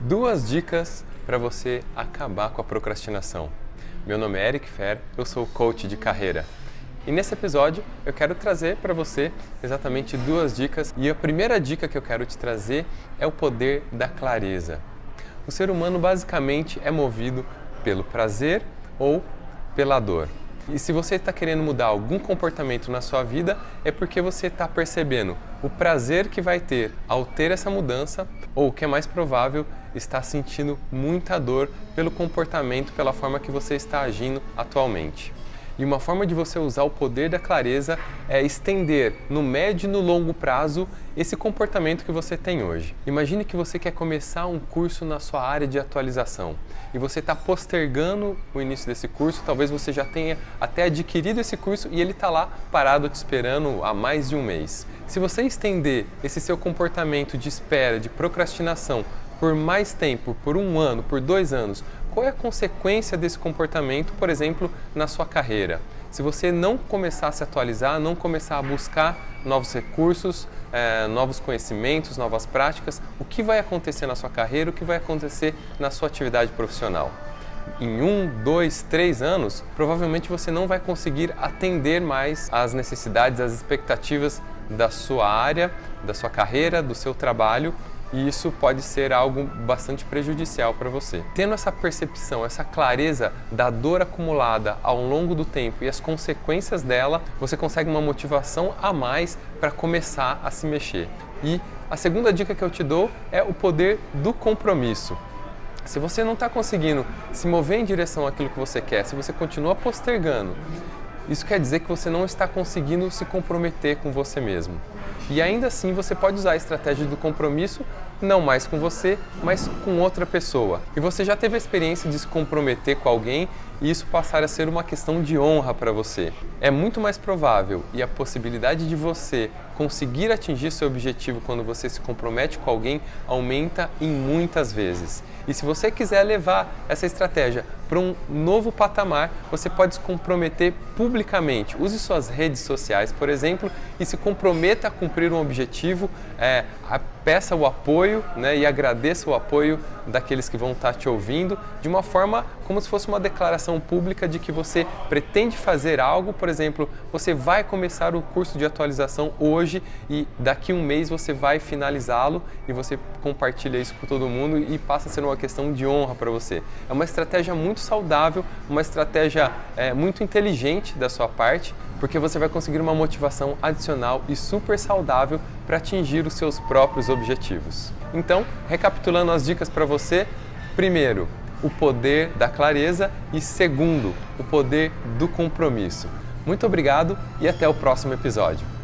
Duas dicas para você acabar com a procrastinação. Meu nome é Eric Fer, eu sou coach de carreira. E nesse episódio eu quero trazer para você exatamente duas dicas. E a primeira dica que eu quero te trazer é o poder da clareza. O ser humano basicamente é movido pelo prazer ou pela dor. E se você está querendo mudar algum comportamento na sua vida, é porque você está percebendo o prazer que vai ter ao ter essa mudança, ou o que é mais provável, está sentindo muita dor pelo comportamento, pela forma que você está agindo atualmente. E uma forma de você usar o poder da clareza é estender no médio e no longo prazo esse comportamento que você tem hoje. Imagine que você quer começar um curso na sua área de atualização e você está postergando o início desse curso, talvez você já tenha até adquirido esse curso e ele está lá parado te esperando há mais de um mês. Se você estender esse seu comportamento de espera, de procrastinação por mais tempo, por um ano, por dois anos, qual é a consequência desse comportamento, por exemplo, na sua carreira? Se você não começar a se atualizar, não começar a buscar novos recursos, eh, novos conhecimentos, novas práticas, o que vai acontecer na sua carreira, o que vai acontecer na sua atividade profissional? Em um, dois, três anos, provavelmente você não vai conseguir atender mais às necessidades, às expectativas da sua área, da sua carreira, do seu trabalho e isso pode ser algo bastante prejudicial para você. Tendo essa percepção, essa clareza da dor acumulada ao longo do tempo e as consequências dela, você consegue uma motivação a mais para começar a se mexer. E a segunda dica que eu te dou é o poder do compromisso. Se você não está conseguindo se mover em direção àquilo que você quer, se você continua postergando, isso quer dizer que você não está conseguindo se comprometer com você mesmo. E ainda assim você pode usar a estratégia do compromisso não mais com você, mas com outra pessoa. E você já teve a experiência de se comprometer com alguém e isso passar a ser uma questão de honra para você. É muito mais provável e a possibilidade de você conseguir atingir seu objetivo quando você se compromete com alguém aumenta em muitas vezes. E se você quiser levar essa estratégia para um novo patamar, você pode se comprometer publicamente. Use suas redes sociais, por exemplo, e se comprometa a cumprir um objetivo, é, peça o apoio né, e agradeça o apoio daqueles que vão estar te ouvindo de uma forma como se fosse uma declaração pública de que você pretende fazer algo, por exemplo, você vai começar o curso de atualização hoje e daqui um mês você vai finalizá-lo e você compartilha isso com todo mundo e passa a ser uma questão de honra para você. É uma estratégia muito saudável, uma estratégia é, muito inteligente da sua parte, porque você vai conseguir uma motivação adicional e super saudável para atingir os seus próprios objetivos. Então, recapitulando as dicas para você, primeiro, o poder da clareza e segundo, o poder do compromisso. Muito obrigado e até o próximo episódio.